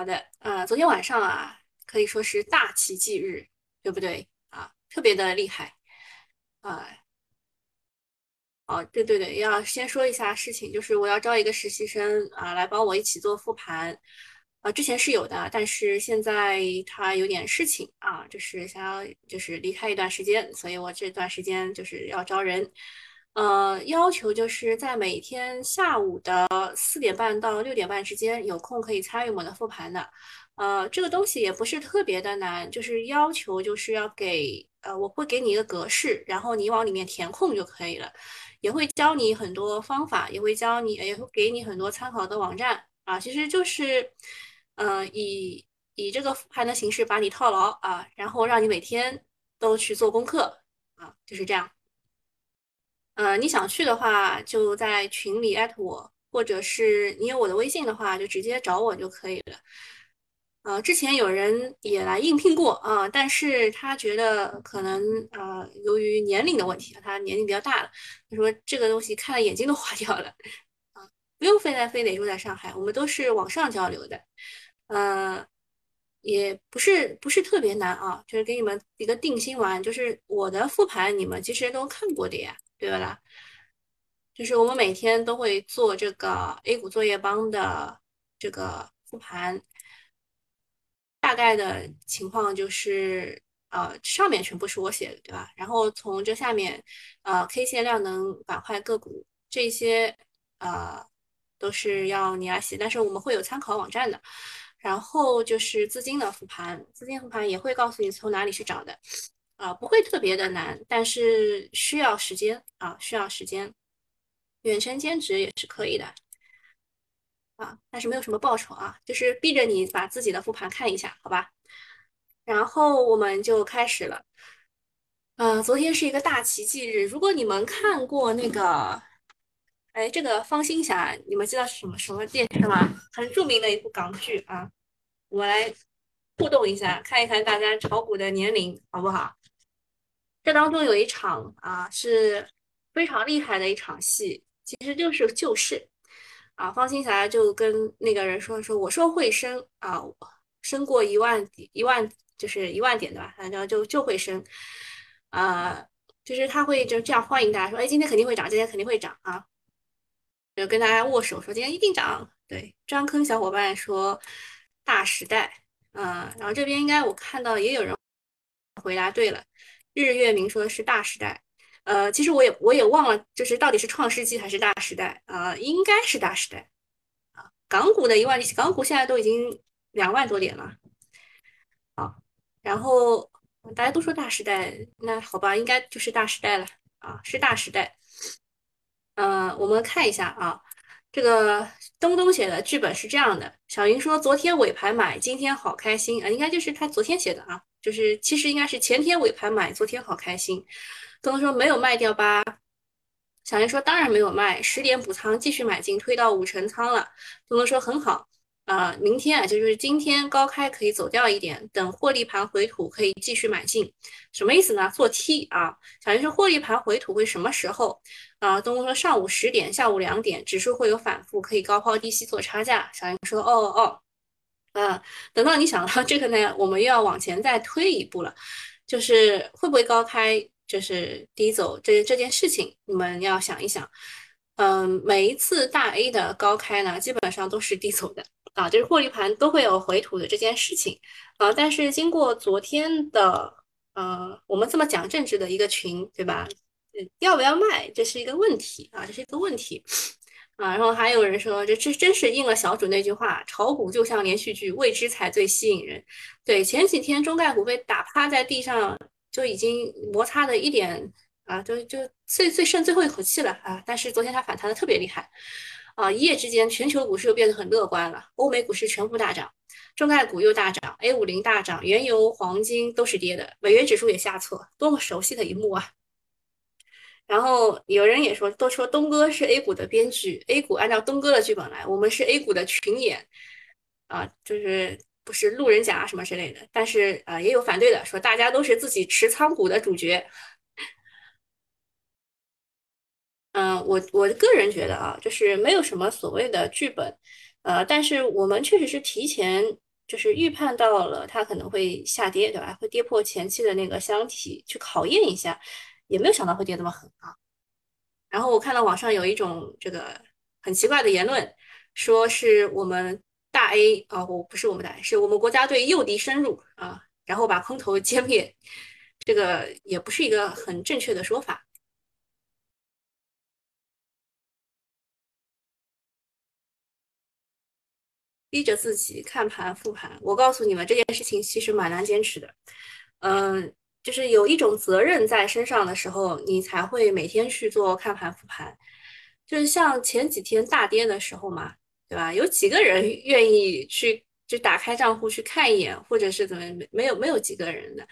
好的，呃，昨天晚上啊，可以说是大奇迹日，对不对啊？特别的厉害啊！哦，对对对，要先说一下事情，就是我要招一个实习生啊，来帮我一起做复盘。啊，之前是有的，但是现在他有点事情啊，就是想要就是离开一段时间，所以我这段时间就是要招人。呃，要求就是在每天下午的四点半到六点半之间有空可以参与我们的复盘的。呃，这个东西也不是特别的难，就是要求就是要给呃，我会给你一个格式，然后你往里面填空就可以了。也会教你很多方法，也会教你，也会给你很多参考的网站啊。其实就是，呃，以以这个复盘的形式把你套牢啊，然后让你每天都去做功课啊，就是这样。呃，你想去的话，就在群里艾特我，或者是你有我的微信的话，就直接找我就可以了。呃，之前有人也来应聘过啊，但是他觉得可能呃，由于年龄的问题，他年龄比较大了，他说这个东西看了眼睛都花掉了啊，不用非得非得住在上海，我们都是网上交流的，呃，也不是不是特别难啊，就是给你们一个定心丸，就是我的复盘你们其实都看过的呀。对啦，就是我们每天都会做这个 A 股作业帮的这个复盘，大概的情况就是，呃，上面全部是我写的，对吧？然后从这下面，呃，K 线量能板块个股这些，呃，都是要你来写，但是我们会有参考网站的。然后就是资金的复盘，资金复盘也会告诉你从哪里去找的。啊，不会特别的难，但是需要时间啊，需要时间。远程兼职也是可以的啊，但是没有什么报酬啊，就是逼着你把自己的复盘看一下，好吧？然后我们就开始了。呃，昨天是一个大奇迹日，如果你们看过那个，哎，这个方心霞，你们知道是什么什么电视吗？很著名的一部港剧啊，我来互动一下，看一看大家炒股的年龄好不好？这当中有一场啊，是非常厉害的一场戏，其实就是救市啊。方新霞就跟那个人说说，我说会升啊，升过一万一万就是一万点对吧，反正就就会升啊，就是他会就这样欢迎大家说，哎，今天肯定会涨，今天肯定会涨啊，就跟大家握手说今天一定涨。对，张坑小伙伴说大时代，嗯，然后这边应该我看到也有人回答对了。日月明说的是大时代，呃，其实我也我也忘了，就是到底是创世纪还是大时代啊？应该是大时代啊。港股的一万，港股现在都已经两万多点了，好，然后大家都说大时代，那好吧，应该就是大时代了啊，是大时代。嗯，我们看一下啊，这个东东写的剧本是这样的：小云说昨天尾盘买，今天好开心啊，应该就是他昨天写的啊。就是其实应该是前天尾盘买，昨天好开心。东东说没有卖掉吧？小林说当然没有卖，十点补仓继续买进，推到五成仓了。东东说很好，啊，明天啊就是今天高开可以走掉一点，等获利盘回吐可以继续买进。什么意思呢？做 T 啊。小林说获利盘回吐会什么时候？啊，东东说上午十点，下午两点，指数会有反复，可以高抛低吸做差价。小林说哦哦。啊，等到你想到这个呢，我们又要往前再推一步了，就是会不会高开，就是低走这这件事情，你们要想一想。嗯，每一次大 A 的高开呢，基本上都是低走的啊，就是获利盘都会有回吐的这件事情啊。但是经过昨天的，呃，我们这么讲政治的一个群，对吧？要不要卖，这是一个问题啊，这是一个问题。啊，然后还有人说，这这真是应了小主那句话，炒股就像连续剧，未知才最吸引人。对，前几天中概股被打趴在地上，就已经摩擦的一点啊，就就最最剩最后一口气了啊。但是昨天它反弹的特别厉害啊，一夜之间全球股市又变得很乐观了，欧美股市全部大涨，中概股又大涨，A 五零大涨，原油、黄金都是跌的，美元指数也下挫，多么熟悉的一幕啊！然后有人也说，都说东哥是 A 股的编剧，A 股按照东哥的剧本来，我们是 A 股的群演，啊，就是不是路人甲什么之类的。但是啊，也有反对的，说大家都是自己持仓股的主角。嗯，我我个人觉得啊，就是没有什么所谓的剧本，呃，但是我们确实是提前就是预判到了它可能会下跌，对吧？会跌破前期的那个箱体，去考验一下，也没有想到会跌这么狠啊。然后我看到网上有一种这个很奇怪的言论，说是我们大 A 啊，我不是我们大 A，是我们国家队诱敌深入啊，然后把空头歼灭，这个也不是一个很正确的说法。逼着自己看盘复盘，我告诉你们这件事情其实蛮难坚持的。嗯，就是有一种责任在身上的时候，你才会每天去做看盘复盘。就是像前几天大跌的时候嘛，对吧？有几个人 愿意去就打开账户去看一眼，或者是怎么没有没有几个人的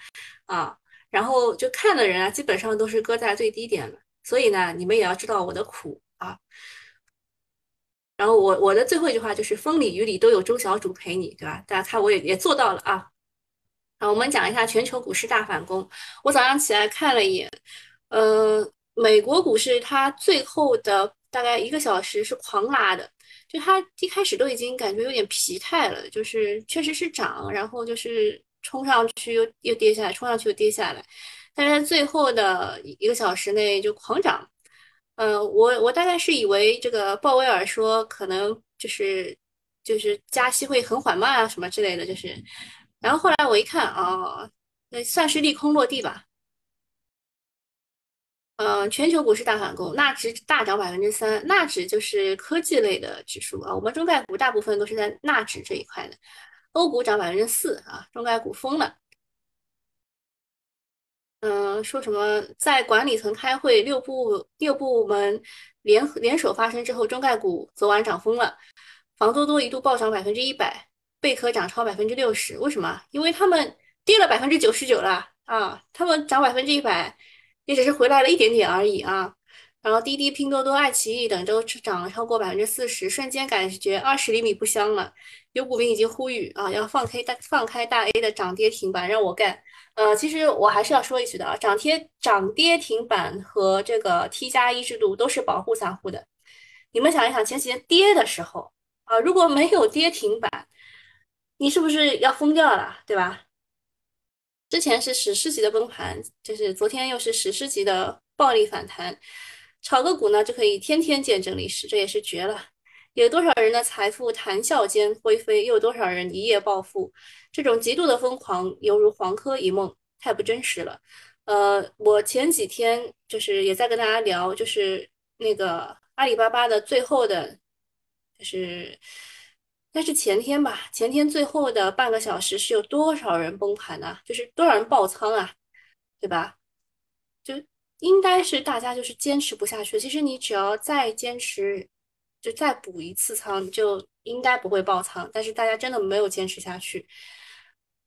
啊？然后就看的人啊，基本上都是搁在最低点了。所以呢，你们也要知道我的苦啊。然后我我的最后一句话就是风里雨里都有周小主陪你，对吧？大家看我也也做到了啊。好，我们讲一下全球股市大反攻。我早上起来看了一眼，呃，美国股市它最后的大概一个小时是狂拉的，就它一开始都已经感觉有点疲态了，就是确实是涨，然后就是冲上去又又跌下来，冲上去又跌下来，但是最后的一个小时内就狂涨。呃，我我大概是以为这个鲍威尔说可能就是就是加息会很缓慢啊什么之类的，就是，然后后来我一看啊，那算是利空落地吧。嗯，全球股市大反攻，纳指大涨百分之三，纳指就是科技类的指数啊，我们中概股大部分都是在纳指这一块的，欧股涨百分之四啊，中概股疯了。嗯，说什么在管理层开会，六部六部门联联手发声之后，中概股昨晚涨疯了，房多多一度暴涨百分之一百，贝壳涨超百分之六十。为什么？因为他们跌了百分之九十九了啊，他们涨百分之一百，也只是回来了一点点而已啊。然后滴滴、拼多多、爱奇艺等都涨了超过百分之四十，瞬间感觉二十厘米不香了。有股民已经呼吁啊，要放开大放开大 A 的涨跌停板，让我干。呃，其实我还是要说一句的啊，涨跌涨跌停板和这个 T 加一制度都是保护散户的。你们想一想，前几天跌的时候啊，如果没有跌停板，你是不是要疯掉了，对吧？之前是史诗级的崩盘，就是昨天又是史诗级的暴力反弹，炒个股呢就可以天天见证历史，这也是绝了。有多少人的财富谈笑间灰飞，又有多少人一夜暴富？这种极度的疯狂，犹如黄科一梦，太不真实了。呃，我前几天就是也在跟大家聊，就是那个阿里巴巴的最后的，就是但是前天吧，前天最后的半个小时是有多少人崩盘呢？就是多少人爆仓啊，对吧？就应该是大家就是坚持不下去。其实你只要再坚持。就再补一次仓，就应该不会爆仓。但是大家真的没有坚持下去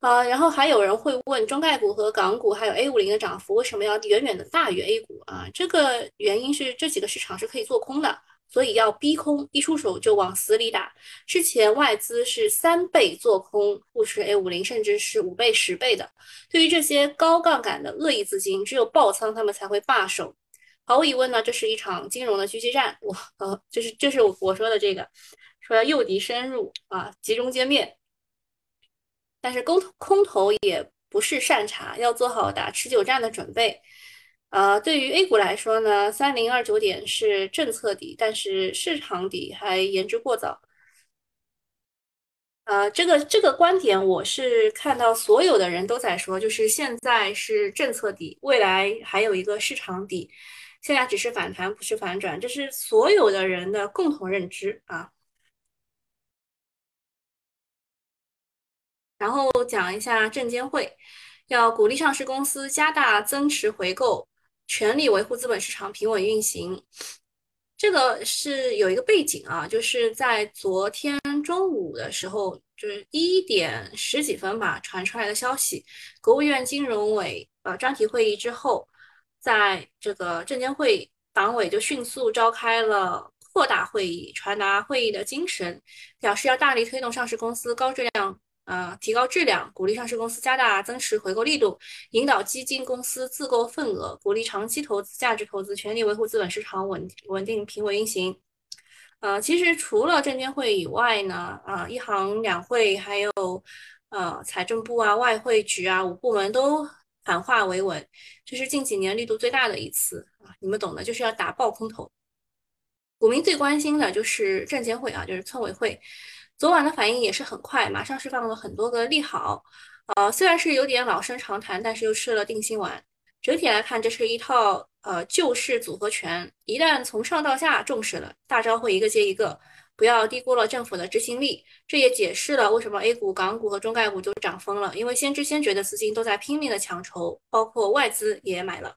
啊！然后还有人会问，中概股和港股还有 A 五零的涨幅为什么要远远的大于 A 股啊？这个原因是这几个市场是可以做空的，所以要逼空，一出手就往死里打。之前外资是三倍做空沪市 A 五零，甚至是五倍、十倍的。对于这些高杠杆的恶意资金，只有爆仓他们才会罢手。毫无疑问呢，这是一场金融的狙击战。我呃，就是就是我我说的这个，说要诱敌深入啊，集中歼灭。但是空空头也不是善茬，要做好打持久战的准备。呃，对于 A 股来说呢，三零二九点是政策底，但是市场底还言之过早。呃，这个这个观点我是看到所有的人都在说，就是现在是政策底，未来还有一个市场底。现在只是反弹，不是反转，这是所有的人的共同认知啊。然后讲一下证监会要鼓励上市公司加大增持回购，全力维护资本市场平稳运行。这个是有一个背景啊，就是在昨天中午的时候，就是一点十几分吧，传出来的消息，国务院金融委呃专题会议之后。在这个证监会党委就迅速召开了扩大会议，传达会议的精神，表示要大力推动上市公司高质量，呃，提高质量，鼓励上市公司加大增持回购力度，引导基金公司自购份额，鼓励长期投资、价值投资，全力维护资本市场稳稳定平稳运行。呃，其实除了证监会以外呢，啊，一行两会还有呃财政部啊、外汇局啊五部门都反化为稳，这是近几年力度最大的一次啊，你们懂的，就是要打爆空头。股民最关心的就是证监会啊，就是村委会，昨晚的反应也是很快，马上释放了很多个利好，呃，虽然是有点老生常谈，但是又吃了定心丸。整体来看，这是一套呃救市组合拳，一旦从上到下重视了，大招会一个接一个，不要低估了政府的执行力。这也解释了为什么 A 股、港股和中概股就涨疯了，因为先知先觉的资金都在拼命的抢筹，包括外资也买了。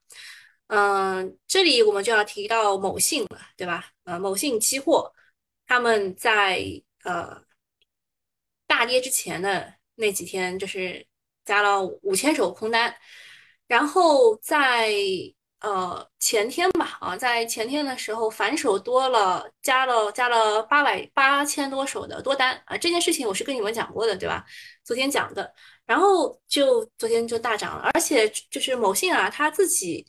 嗯，这里我们就要提到某信了，对吧？呃，某信期货他们在呃大跌之前的那几天，就是加了五千手空单。然后在呃前天吧，啊，在前天的时候反手多了，加了加了八百八千多手的多单啊，这件事情我是跟你们讲过的，对吧？昨天讲的，然后就昨天就大涨了，而且就是某信啊，他自己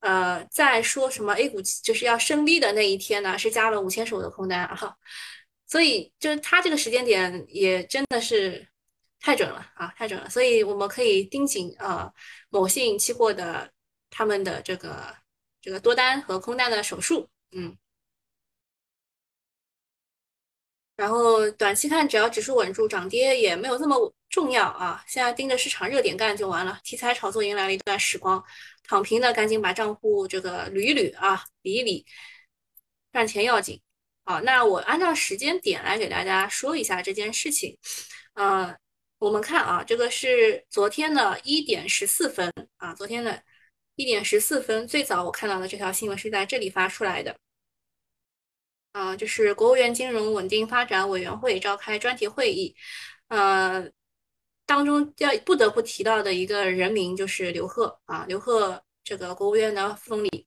呃在说什么 A 股就是要升 V 的那一天呢，是加了五千手的空单啊，所以就是他这个时间点也真的是。太准了啊，太准了！所以我们可以盯紧呃某信期货的他们的这个这个多单和空单的手数，嗯。然后短期看，只要指数稳住，涨跌也没有这么重要啊。现在盯着市场热点干就完了。题材炒作迎来了一段时光，躺平的赶紧把账户这个捋一捋啊，理一理，赚钱要紧。好，那我按照时间点来给大家说一下这件事情，呃。我们看啊，这个是昨天的一点十四分啊，昨天的一点十四分，最早我看到的这条新闻是在这里发出来的，啊，就是国务院金融稳定发展委员会召开专题会议，呃，当中要不得不提到的一个人名就是刘鹤啊，刘鹤这个国务院的副总理，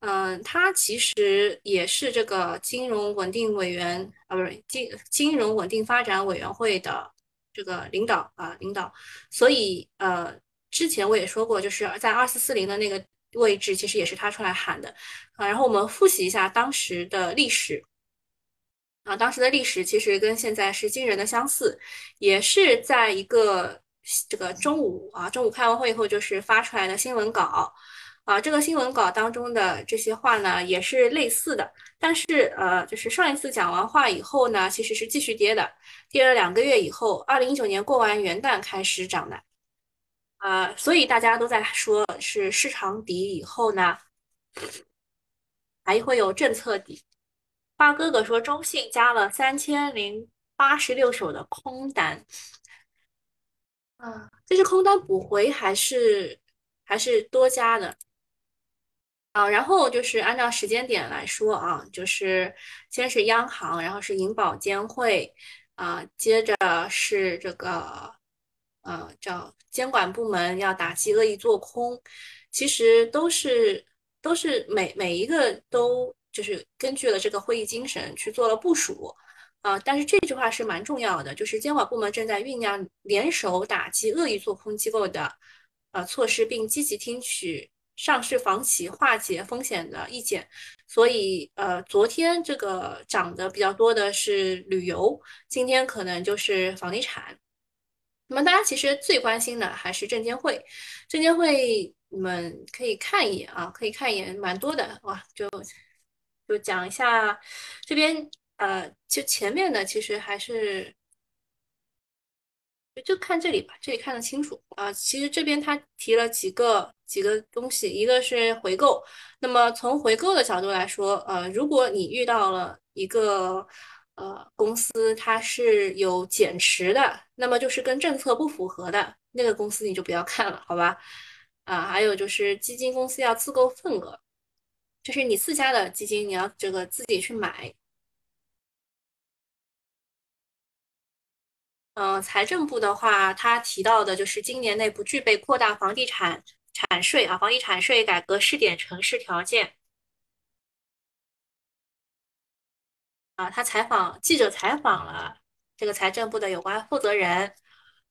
嗯，他其实也是这个金融稳定委员啊，不是金金融稳定发展委员会的。这个领导啊，领导，所以呃，之前我也说过，就是在二四四零的那个位置，其实也是他出来喊的啊。然后我们复习一下当时的历史啊，当时的历史其实跟现在是惊人的相似，也是在一个这个中午啊，中午开完会以后就是发出来的新闻稿。啊，这个新闻稿当中的这些话呢，也是类似的，但是呃，就是上一次讲完话以后呢，其实是继续跌的，跌了两个月以后，二零一九年过完元旦开始涨的，啊，所以大家都在说是市场底以后呢，还会有政策底。花哥哥说中信加了三千零八十六手的空单，啊，这是空单补回还是还是多加的？啊，然后就是按照时间点来说啊，就是先是央行，然后是银保监会，啊，接着是这个呃叫监管部门要打击恶意做空，其实都是都是每每一个都就是根据了这个会议精神去做了部署啊，但是这句话是蛮重要的，就是监管部门正在酝酿联手打击恶意做空机构的呃措施，并积极听取。上市房企化解风险的意见，所以呃，昨天这个涨得比较多的是旅游，今天可能就是房地产。那么大家其实最关心的还是证监会，证监会你们可以看一眼啊，可以看一眼，蛮多的哇，就就讲一下这边呃，就前面的其实还是。就看这里吧，这里看得清楚啊。其实这边他提了几个几个东西，一个是回购。那么从回购的角度来说，呃，如果你遇到了一个呃公司，它是有减持的，那么就是跟政策不符合的那个公司，你就不要看了，好吧？啊，还有就是基金公司要自购份额，就是你自家的基金，你要这个自己去买。嗯，财政部的话，他提到的就是今年内不具备扩大房地产产税啊，房地产税改革试点城市条件。啊，他采访记者采访了这个财政部的有关负责人，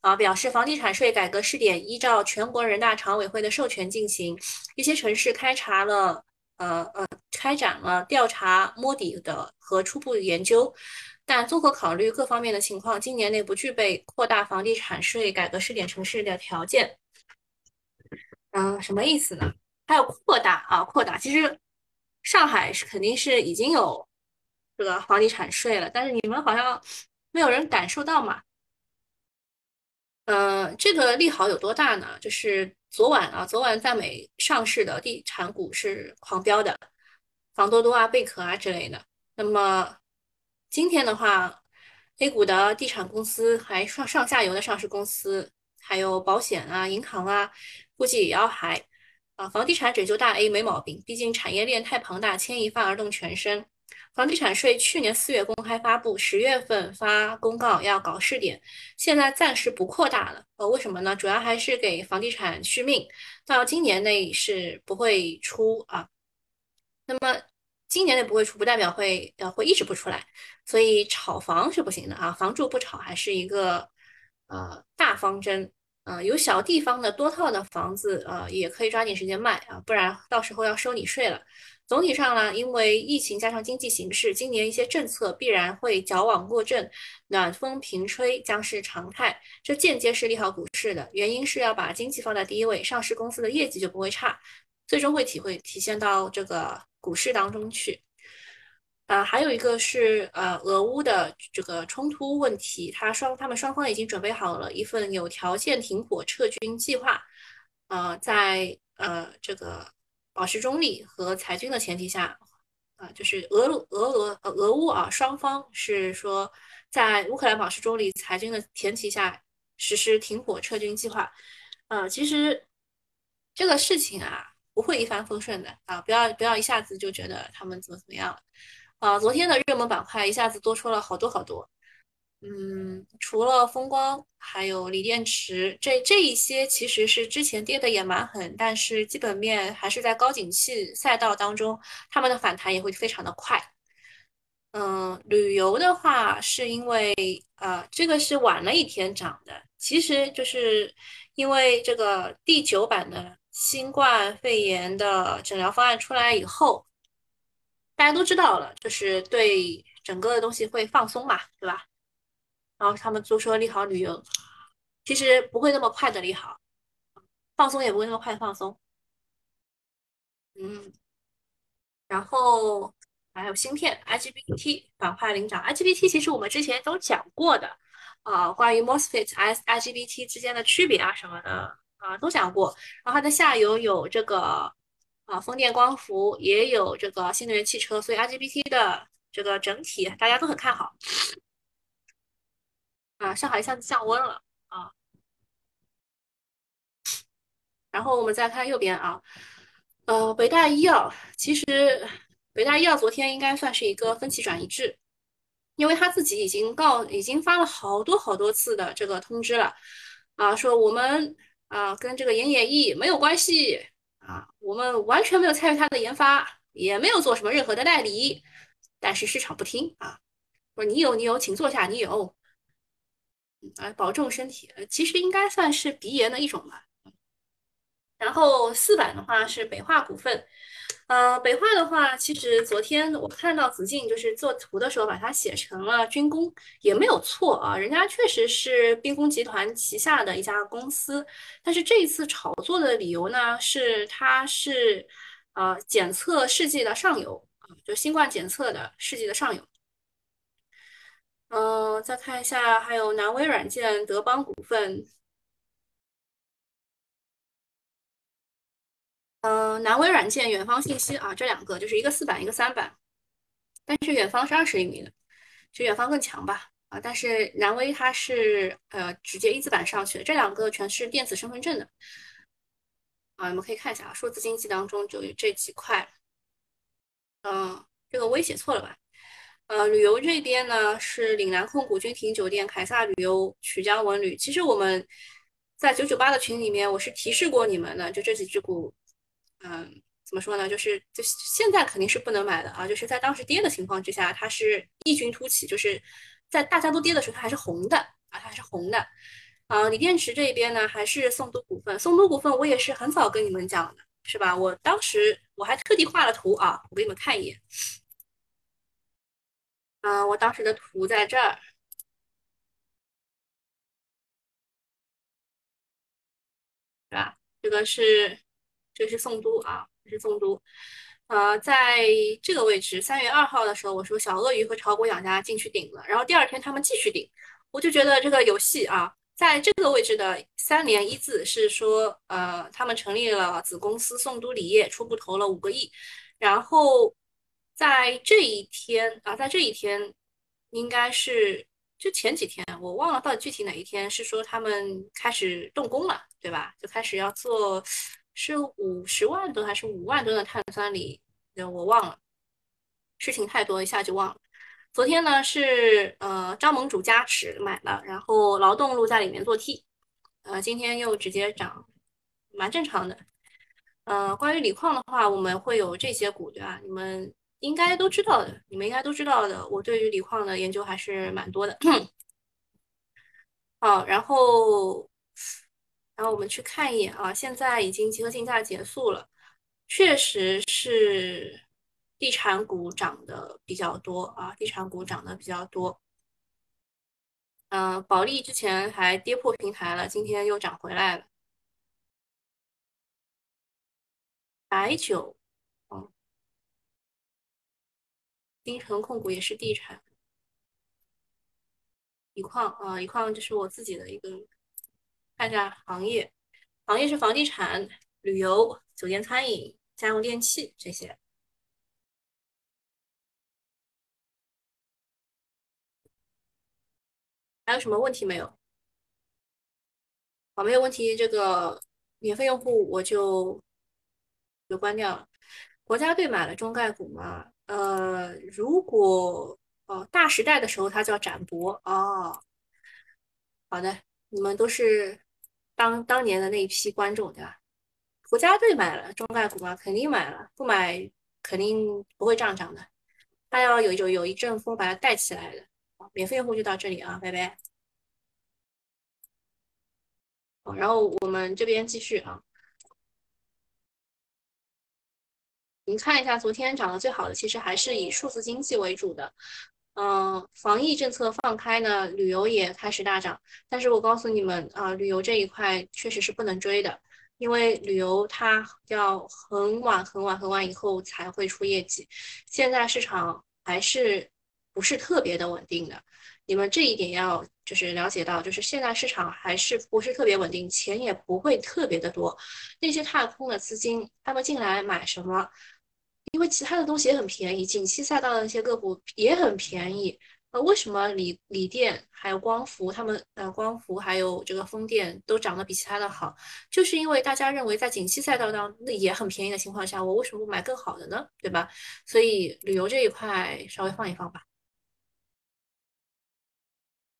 啊，表示房地产税改革试点依照全国人大常委会的授权进行，一些城市开查了呃呃开展了调查摸底的和初步研究，但综合考虑各方面的情况，今年内不具备扩大房地产税改革试点城市的条件。嗯，什么意思呢？还有扩大啊，扩大。其实上海是肯定是已经有这个房地产税了，但是你们好像没有人感受到嘛。嗯，这个利好有多大呢？就是昨晚啊，昨晚在美上市的地产股是狂飙的，房多多啊、贝壳啊之类的。那么今天的话，A 股的地产公司还上上下游的上市公司，还有保险啊、银行啊，估计也要还啊。房地产拯救大 A 没毛病，毕竟产业链太庞大，牵一发而动全身。房地产税去年四月公开发布，十月份发公告要搞试点，现在暂时不扩大了。呃，为什么呢？主要还是给房地产续命，到今年内是不会出啊。那么今年内不会出，不代表会呃会一直不出来。所以炒房是不行的啊，房住不炒还是一个呃大方针。啊，有小地方的多套的房子，呃，也可以抓紧时间卖啊，不然到时候要收你税了。总体上呢，因为疫情加上经济形势，今年一些政策必然会矫枉过正，暖风频吹将是常态。这间接是利好股市的原因是要把经济放在第一位，上市公司的业绩就不会差，最终会体会体现到这个股市当中去。啊，还有一个是呃，俄乌的这个冲突问题，他双他们双方已经准备好了一份有条件停火撤军计划，呃，在呃这个。保持中立和裁军的前提下，啊，就是俄俄俄俄乌啊双方是说，在乌克兰保持中立、裁军的前提下实施停火撤军计划。呃，其实这个事情啊不会一帆风顺的啊，不要不要一下子就觉得他们怎么怎么样了。啊，昨天的热门板块一下子多出了好多好多。嗯，除了风光，还有锂电池，这这一些其实是之前跌的也蛮狠，但是基本面还是在高景气赛道当中，他们的反弹也会非常的快。嗯，旅游的话，是因为呃，这个是晚了一天涨的，其实就是因为这个第九版的新冠肺炎的诊疗方案出来以后，大家都知道了，就是对整个的东西会放松嘛，对吧？然后他们就说利好旅游，其实不会那么快的利好，放松也不会那么快放松。嗯，然后还有芯片，IGBT 板块领涨，IGBT 其实我们之前都讲过的，啊，关于 MOSFET、I IGBT 之间的区别啊什么的啊都讲过。然后它的下游有这个啊风电光伏，也有这个新能源汽车，所以 IGBT 的这个整体大家都很看好。啊，上海一下子降温了啊，然后我们再看右边啊，呃，北大医药其实北大医药昨天应该算是一个分歧转移制，因为他自己已经告已经发了好多好多次的这个通知了啊，说我们啊跟这个研野益没有关系啊，我们完全没有参与他的研发，也没有做什么任何的代理，但是市场不听啊，说你有你有，请坐下，你有。啊，保重身体。呃，其实应该算是鼻炎的一种吧。然后四板的话是北化股份，呃，北化的话，其实昨天我看到子敬就是做图的时候把它写成了军工，也没有错啊，人家确实是兵工集团旗下的一家公司。但是这一次炒作的理由呢，是它是呃检测试剂的上游啊，就新冠检测的试剂的上游。嗯，再看一下，还有南威软件、德邦股份。嗯，南威软件、远方信息啊，这两个就是一个四板，一个三板。但是远方是二十厘米的，就远方更强吧？啊，但是南威它是呃直接一字板上去的，这两个全是电子身份证的。啊，你们可以看一下啊，数字经济当中就有这几块。嗯，这个微写错了吧？呃，旅游这边呢是岭南控股、君庭酒店、凯撒旅游、曲江文旅。其实我们在九九八的群里面，我是提示过你们的，就这几只股，嗯，怎么说呢？就是就现在肯定是不能买的啊！就是在当时跌的情况之下，它是异军突起，就是在大家都跌的时候，它还是红的啊，它还是红的。啊，锂电池这边呢，还是宋都股份。宋都股份我也是很早跟你们讲的，是吧？我当时我还特地画了图啊，我给你们看一眼。嗯，我当时的图在这儿，对吧？这个是，这是宋都啊，这是宋都。呃，在这个位置，三月二号的时候，我说小鳄鱼和炒股养家进去顶了，然后第二天他们继续顶，我就觉得这个游戏啊，在这个位置的三连一字是说，呃，他们成立了子公司宋都锂业，初步投了五个亿，然后在这一天啊，在这一天应该是就前几天，我忘了到底具体哪一天，是说他们开始动工了，对吧？就开始要做。是五十万吨还是五万吨的碳酸锂？我忘了，事情太多，一下就忘了。昨天呢是呃张盟主加持买了，然后劳动路在里面做 T，呃今天又直接涨，蛮正常的。呃，关于锂矿的话，我们会有这些股，对吧？你们应该都知道的，你们应该都知道的。我对于锂矿的研究还是蛮多的。好，然后。然后我们去看一眼啊，现在已经集合竞价结束了，确实是地产股涨的比较多啊，地产股涨的比较多。嗯，保利之前还跌破平台了，今天又涨回来了。白酒，嗯，金城控股也是地产，锂矿啊，锂矿这是我自己的一个。看一下行业，行业是房地产、旅游、酒店、餐饮、家用电器这些。还有什么问题没有？好，没有问题。这个免费用户我就就关掉了。国家队买了中概股吗？呃，如果哦，大时代的时候它叫展博哦。好的，你们都是。当当年的那一批观众，对吧？国家队买了中概股嘛？肯定买了，不买肯定不会这样涨的。他要有有有一阵风把它带起来的。免费用户就到这里啊，拜拜。然后我们这边继续啊。您看一下，昨天涨得最好的其实还是以数字经济为主的。嗯，防疫政策放开呢，旅游也开始大涨。但是我告诉你们啊，旅游这一块确实是不能追的，因为旅游它要很晚很晚很晚以后才会出业绩。现在市场还是不是特别的稳定的，你们这一点要就是了解到，就是现在市场还是不是特别稳定，钱也不会特别的多。那些踏空的资金，他们进来买什么？因为其他的东西也很便宜，景气赛道的那些个股也很便宜。呃，为什么锂锂电还有光伏，他们呃光伏还有这个风电都涨得比其他的好？就是因为大家认为在景气赛道当那也很便宜的情况下，我为什么不买更好的呢？对吧？所以旅游这一块稍微放一放吧。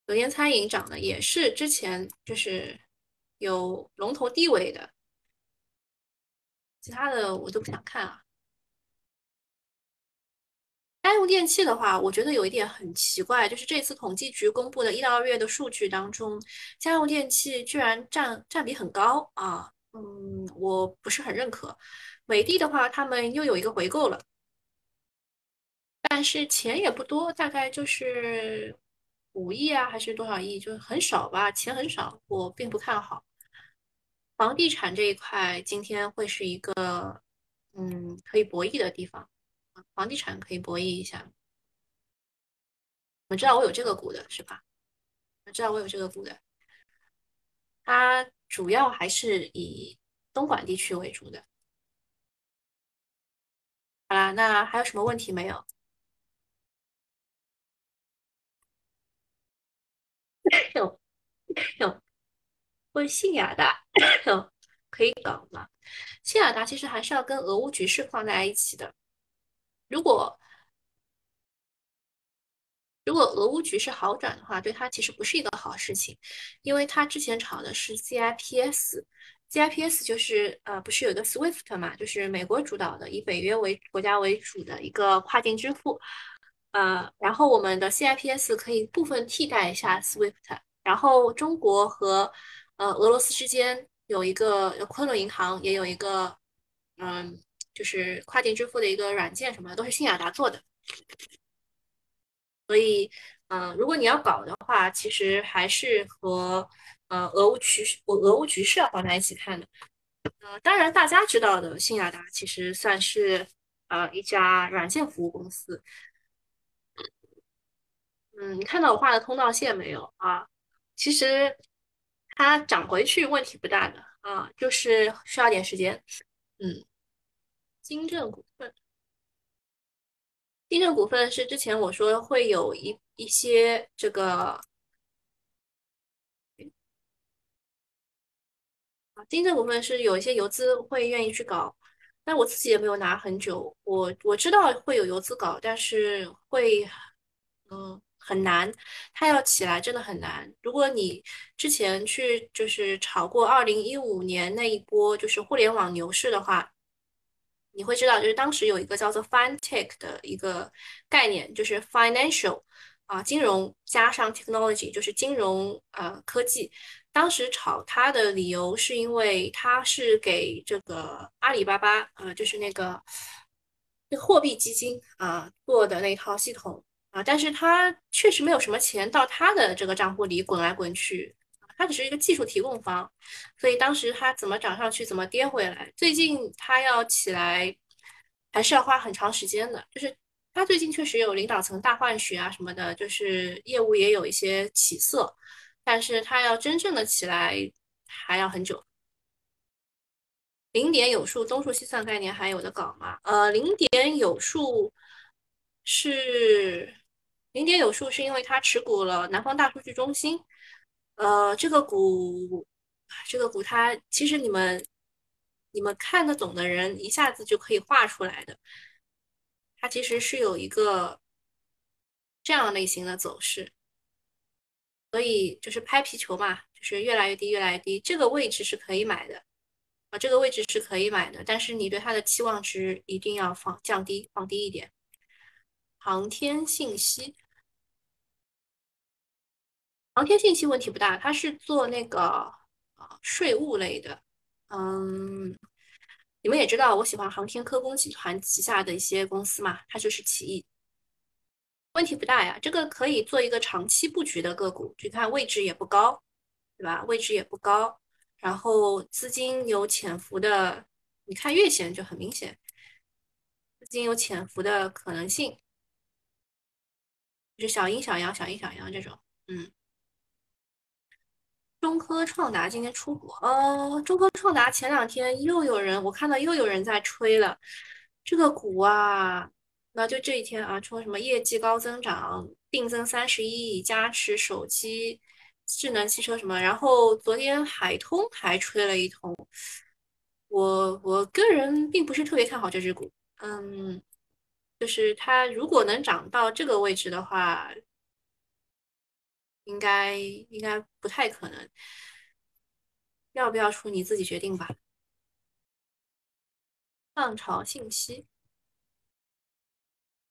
酒店餐饮涨的也是之前就是有龙头地位的，其他的我都不想看啊。家用电器的话，我觉得有一点很奇怪，就是这次统计局公布的一到二月的数据当中，家用电器居然占占比很高啊，嗯，我不是很认可。美的的话，他们又有一个回购了，但是钱也不多，大概就是五亿啊，还是多少亿，就是很少吧，钱很少，我并不看好。房地产这一块今天会是一个嗯可以博弈的地方。房地产可以博弈一下，我知道我有这个股的是吧？我知道我有这个股的，它主要还是以东莞地区为主的。好啦，那还有什么问题没有？没 有没有，问信雅达 可以搞吗？信雅达其实还是要跟俄乌局势放在一起的。如果如果俄乌局势好转的话，对它其实不是一个好事情，因为它之前炒的是 CIPS，CIPS 就是呃不是有个 SWIFT 嘛，就是美国主导的以北约为国家为主的一个跨境支付，呃，然后我们的 CIPS 可以部分替代一下 SWIFT，然后中国和呃俄罗斯之间有一个昆仑银行也有一个。嗯，就是跨境支付的一个软件什么的，都是信雅达做的。所以，嗯，如果你要搞的话，其实还是和呃俄乌局势，我俄乌局势要放在一起看的。呃，当然大家知道的信雅达其实算是呃一家软件服务公司。嗯，你看到我画的通道线没有啊？其实它涨回去问题不大的啊，就是需要点时间。嗯，金正股份。金正股份是之前我说会有一一些这个啊，金正股份是有一些游资会愿意去搞，但我自己也没有拿很久。我我知道会有游资搞，但是会嗯很难，它要起来真的很难。如果你之前去就是炒过二零一五年那一波就是互联网牛市的话。你会知道，就是当时有一个叫做 FinTech 的一个概念，就是 Financial 啊，金融加上 Technology，就是金融呃科技。当时炒它的理由是因为它是给这个阿里巴巴啊，就是那个货币基金啊做的那套系统啊，但是它确实没有什么钱到他的这个账户里滚来滚去。它只是一个技术提供方，所以当时它怎么涨上去，怎么跌回来。最近它要起来，还是要花很长时间的。就是它最近确实有领导层大换血啊什么的，就是业务也有一些起色，但是它要真正的起来还要很久。零点有数，东数西算概念还有的搞吗？呃，零点有数是零点有数，是因为它持股了南方大数据中心。呃，这个股，这个股它其实你们你们看得懂的人一下子就可以画出来的，它其实是有一个这样类型的走势，所以就是拍皮球嘛，就是越来越低，越来越低，这个位置是可以买的啊，这个位置是可以买的，但是你对它的期望值一定要放降低，放低一点。航天信息。航天信息问题不大，它是做那个呃税务类的，嗯，你们也知道我喜欢航天科工集团旗下的一些公司嘛，它就是奇异，问题不大呀，这个可以做一个长期布局的个股，你看位置也不高，对吧？位置也不高，然后资金有潜伏的，你看月线就很明显，资金有潜伏的可能性，就是小阴小阳、小阴小阳这种，嗯。中科创达今天出股，呃，中科创达前两天又有人，我看到又有人在吹了。这个股啊，那就这一天啊，说什么业绩高增长，定增三十一亿，加持手机、智能汽车什么，然后昨天海通还吹了一通，我我个人并不是特别看好这只股，嗯，就是它如果能涨到这个位置的话。应该应该不太可能，要不要出你自己决定吧。浪潮信息，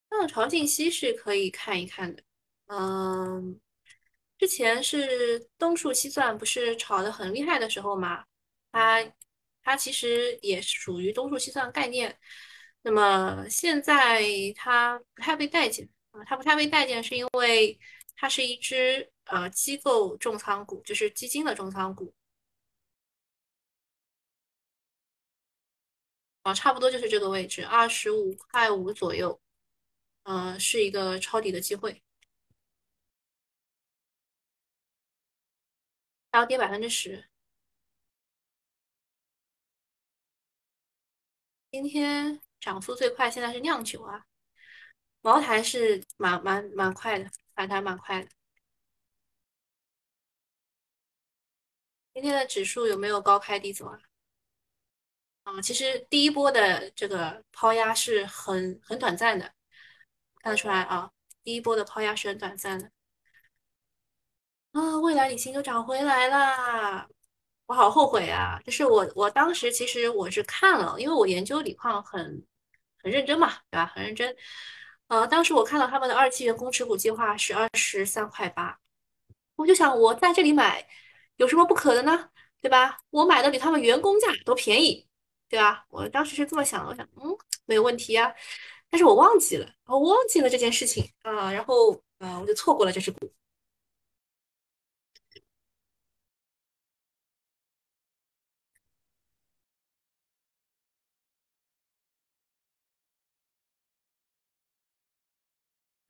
浪潮信息是可以看一看的。嗯，之前是东数西算不是炒的很厉害的时候嘛，它它其实也是属于东数西算概念。那么现在它不太被待见啊，它不太被待见是因为它是一只。呃，机构重仓股就是基金的重仓股，啊，差不多就是这个位置，二十五块五左右，嗯，是一个抄底的机会，还要跌百分之十。今天涨速最快现在是酿酒啊，茅台是蛮蛮蛮快的，反弹蛮快的。今天的指数有没有高开低走啊？啊，其实第一波的这个抛压是很很短暂的，看得出来啊，第一波的抛压是很短暂的。啊，未来理性又涨回来啦，我好后悔啊！就是我我当时其实我是看了，因为我研究锂矿很很认真嘛，对吧？很认真。呃，当时我看到他们的二期员工持股计划是二十三块八，我就想我在这里买。有什么不可的呢？对吧？我买的比他们员工价都便宜，对吧？我当时是这么想的，我想，嗯，没有问题啊，但是我忘记了，我忘记了这件事情啊，然后啊，我就错过了这只股。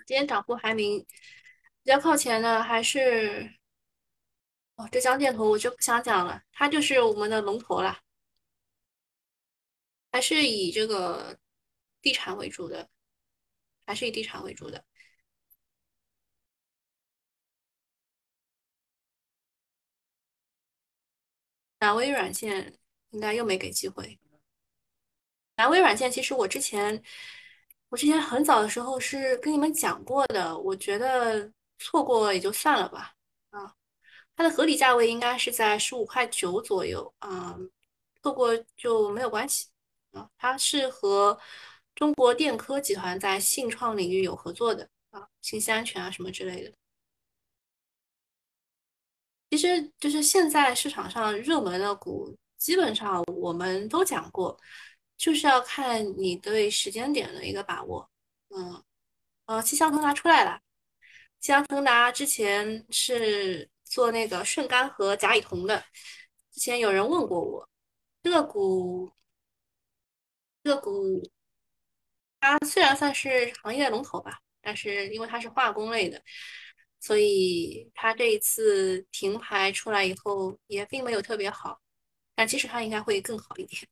今天涨幅排名比较靠前的还是哦，浙江建投，我就不想讲了，它就是我们的龙头了，还是以这个地产为主的，还是以地产为主的。南威软件应该又没给机会。南威软件其实我之前，我之前很早的时候是跟你们讲过的，我觉得错过也就算了吧。它的合理价位应该是在十五块九左右啊，错过就没有关系啊。它是和中国电科集团在信创领域有合作的啊，信息安全啊什么之类的。其实就是现在市场上热门的股，基本上我们都讲过，就是要看你对时间点的一个把握。嗯，呃，气象腾达出来了，气象腾达之前是做那个顺苷和甲乙酮的，之前有人问过我，这个股，这个股它虽然算是行业龙头吧，但是因为它是化工类的。所以它这一次停牌出来以后也并没有特别好，但其实它应该会更好一点。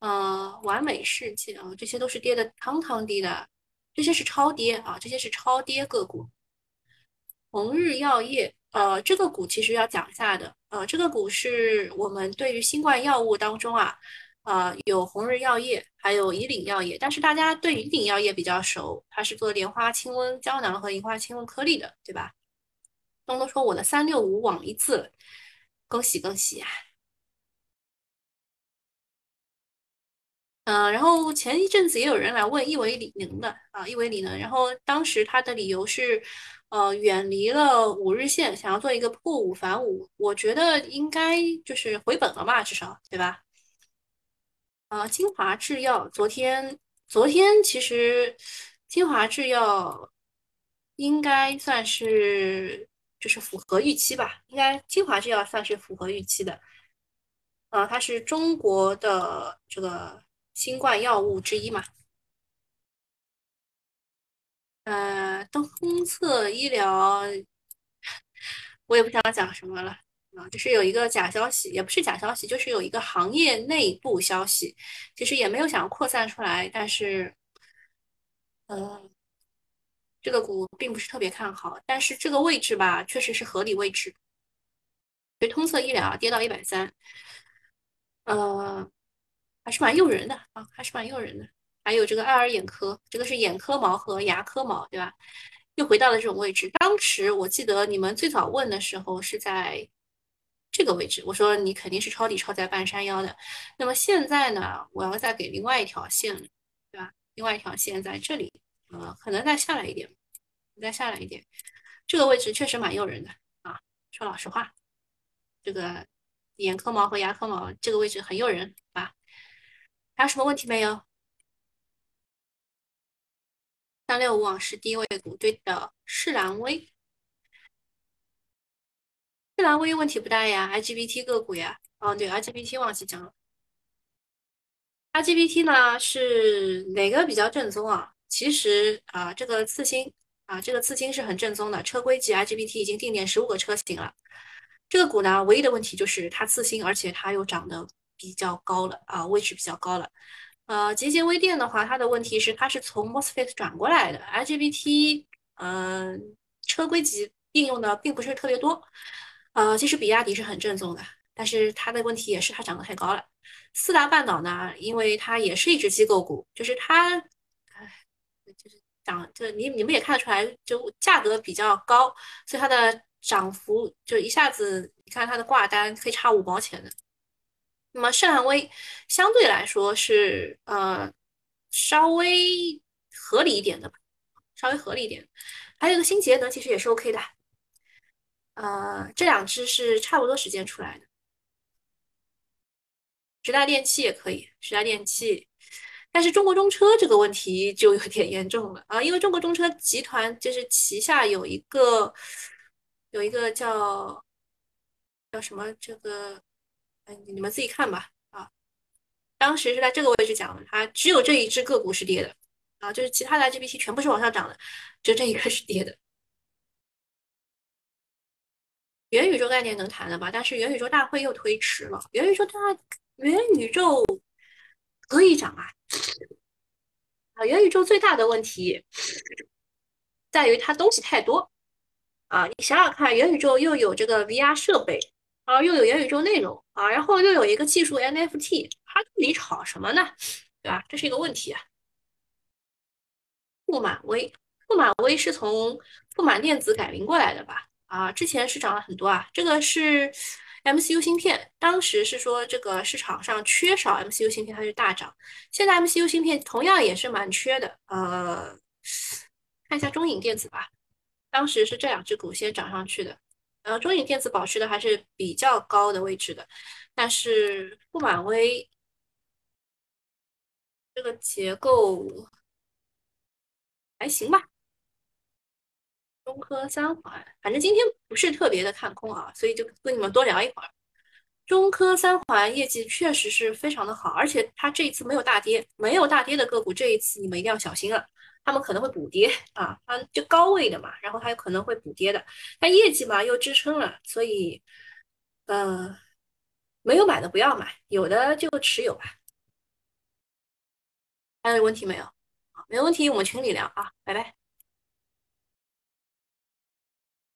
呃，完美世界啊，这些都是跌的汤汤滴的，这些是超跌啊，这些是超跌个股。红日药业，呃，这个股其实要讲一下的，呃，这个股是我们对于新冠药物当中啊。呃，有红日药业，还有以岭药业，但是大家对以岭药业比较熟，它是做莲花清瘟胶囊和银花清瘟颗粒的，对吧？东东说我的三六五网一次，恭喜恭喜啊！嗯，然后前一阵子也有人来问亿维锂能的啊，亿维锂能，然后当时他的理由是，呃，远离了五日线，想要做一个破五反五，我觉得应该就是回本了吧，至少对吧？呃，金华制药昨天，昨天其实金华制药应该算是就是符合预期吧，应该金华制药算是符合预期的。呃，它是中国的这个新冠药物之一嘛。呃，东策医疗，我也不想讲什么了啊，就是有一个假消息，也不是假消息，就是有一个行业内部消息，其实也没有想扩散出来，但是，呃，这个股并不是特别看好，但是这个位置吧，确实是合理位置。对，通策医疗跌到一百三，呃，还是蛮诱人的啊，还是蛮诱人的。还有这个爱尔眼科，这个是眼科毛和牙科毛，对吧？又回到了这种位置。当时我记得你们最早问的时候是在这个位置，我说你肯定是抄底抄在半山腰的。那么现在呢，我要再给另外一条线，对吧？另外一条线在这里，呃，可能再下来一点，再下来一点。这个位置确实蛮诱人的啊，说老实话，这个眼科毛和牙科毛这个位置很诱人啊。还有什么问题没有？三六五网是低位股，对的。世兰威，世兰威问题不大呀，IGBT 个股呀。哦，对，IGBT 忘记讲了。IGBT 呢是哪个比较正宗啊？其实啊，这个次新啊，这个次新是很正宗的，车规级 IGBT 已经定点十五个车型了。这个股呢，唯一的问题就是它次新，而且它又涨得比较高了啊，位置比较高了。呃，节节微电的话，它的问题是它是从 MOSFET 转过来的，IGBT，嗯，车规级应用的并不是特别多。呃，其实比亚迪是很正宗的，但是它的问题也是它涨得太高了。四大半岛呢，因为它也是一只机构股，就是它，唉，就是涨，就你你们也看得出来，就价格比较高，所以它的涨幅就一下子，你看它的挂单可以差五毛钱的。那么盛汉威相对来说是呃稍微合理一点的吧，稍微合理一点。还有一个新节能其实也是 OK 的，呃，这两只是差不多时间出来的。时代电器也可以，时代电器。但是中国中车这个问题就有点严重了啊，因为中国中车集团就是旗下有一个有一个叫叫什么这个，哎，你们自己看吧啊。当时是在这个位置讲的，它只有这一只个股是跌的啊，就是其他的 GPT 全部是往上涨的，就这一个是跌的。元宇宙概念能谈的吧？但是元宇宙大会又推迟了。元宇宙大元宇宙可以涨啊！啊，元宇宙最大的问题在于它东西太多啊！你想想看，元宇宙又有这个 VR 设备啊，又有元宇宙内容啊，然后又有一个技术 NFT，它你炒什么呢？对吧？这是一个问题啊。富满微，富满微是从富满电子改名过来的吧？啊，之前是涨了很多啊，这个是 MCU 芯片，当时是说这个市场上缺少 MCU 芯片，它就大涨。现在 MCU 芯片同样也是蛮缺的，呃，看一下中影电子吧，当时是这两只股先涨上去的，然后中影电子保持的还是比较高的位置的，但是富满微这个结构还行吧。中科三环，反正今天不是特别的看空啊，所以就跟你们多聊一会儿。中科三环业绩确实是非常的好，而且它这一次没有大跌，没有大跌的个股，这一次你们一定要小心了，他们可能会补跌啊，它就高位的嘛，然后它有可能会补跌的，但业绩嘛又支撑了，所以，呃，没有买的不要买，有的就持有吧。还有问题没有？没问题，我们群里聊啊，拜拜。